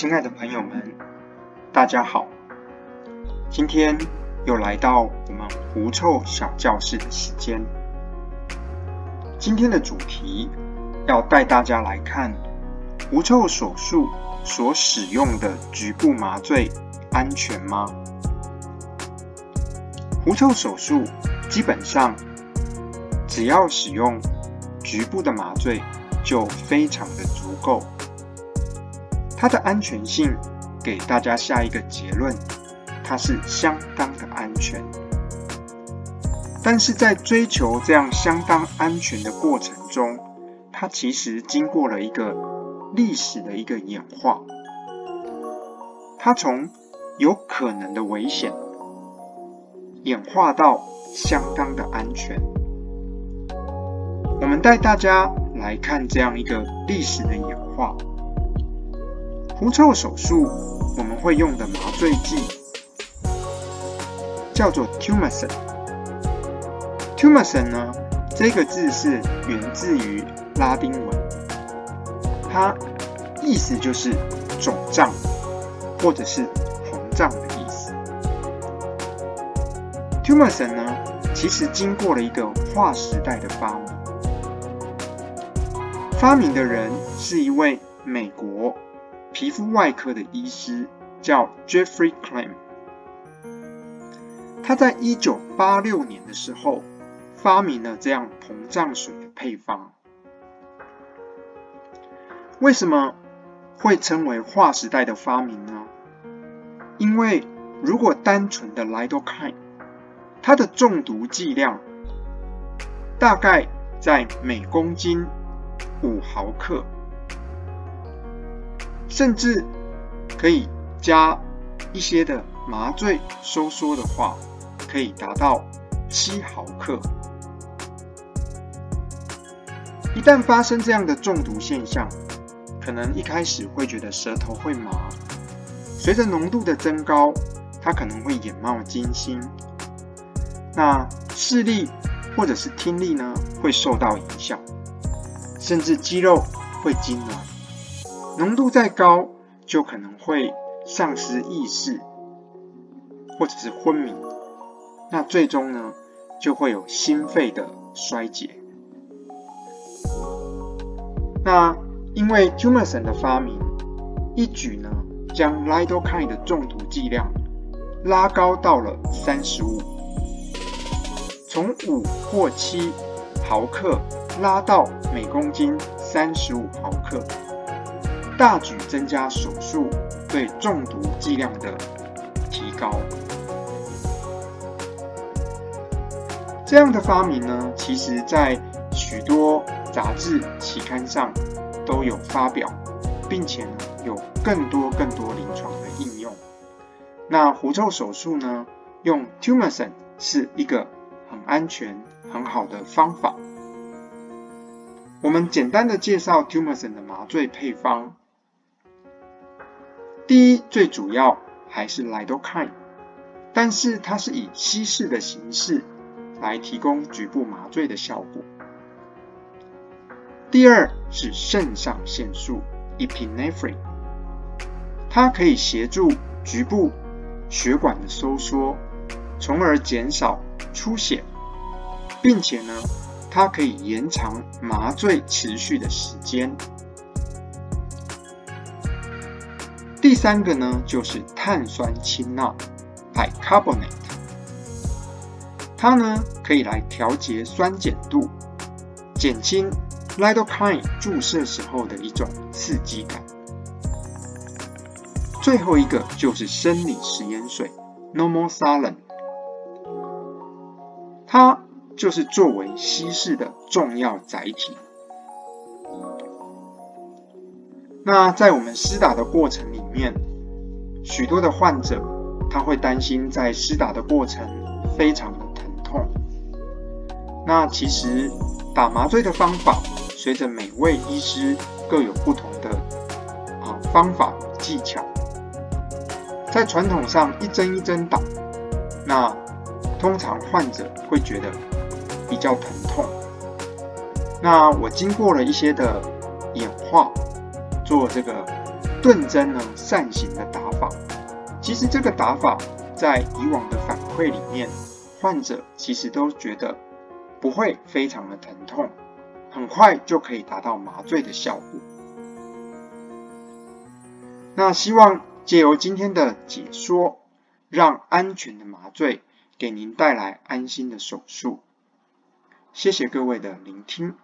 亲爱的朋友们，大家好！今天又来到我们狐臭小教室的时间。今天的主题要带大家来看狐臭手术所使用的局部麻醉安全吗？狐臭手术基本上只要使用局部的麻醉就非常的足够。它的安全性给大家下一个结论，它是相当的安全。但是在追求这样相当安全的过程中，它其实经过了一个历史的一个演化。它从有可能的危险，演化到相当的安全。我们带大家来看这样一个历史的演化。狐臭手术我们会用的麻醉剂叫做 Tumescent。Tumescent 呢，这个字是源自于拉丁文，它意思就是肿胀或者是红胀的意思。Tumescent 呢，其实经过了一个划时代的发明，发明的人是一位美国。皮肤外科的医师叫 Jeffrey Clem，他在一九八六年的时候发明了这样膨胀水的配方。为什么会称为划时代的发明呢？因为如果单纯的 Lidocaine，它的中毒剂量大概在每公斤五毫克。甚至可以加一些的麻醉收缩的话，可以达到七毫克。一旦发生这样的中毒现象，可能一开始会觉得舌头会麻，随着浓度的增高，它可能会眼冒金星，那视力或者是听力呢会受到影响，甚至肌肉会痉挛。浓度再高，就可能会丧失意识，或者是昏迷。那最终呢，就会有心肺的衰竭。那因为 Tumescent 的发明，一举呢，将 Lidocaine 的中毒剂量拉高到了三十五，从五或七毫克拉到每公斤三十五毫克。大举增加手术对中毒剂量的提高。这样的发明呢，其实在许多杂志期刊上都有发表，并且有更多更多临床的应用。那狐臭手术呢，用 Tumescent 是一个很安全、很好的方法。我们简单的介绍 Tumescent 的麻醉配方。第一，最主要还是 Lidocaine，但是它是以稀释的形式来提供局部麻醉的效果。第二是肾上腺素 Epinephrine，它可以协助局部血管的收缩，从而减少出血，并且呢，它可以延长麻醉持续的时间。第三个呢，就是碳酸氢钠 （bicarbonate），它呢可以来调节酸碱度，减轻 Lidocaine 注射时候的一种刺激感。最后一个就是生理食盐水 （normal saline），它就是作为稀释的重要载体。那在我们施打的过程里面，许多的患者他会担心在施打的过程非常的疼痛。那其实打麻醉的方法，随着每位医师各有不同的啊方法技巧。在传统上一针一针打，那通常患者会觉得比较疼痛。那我经过了一些的演化。做这个钝针呢扇形的打法。其实这个打法在以往的反馈里面，患者其实都觉得不会非常的疼痛，很快就可以达到麻醉的效果。那希望借由今天的解说，让安全的麻醉给您带来安心的手术。谢谢各位的聆听。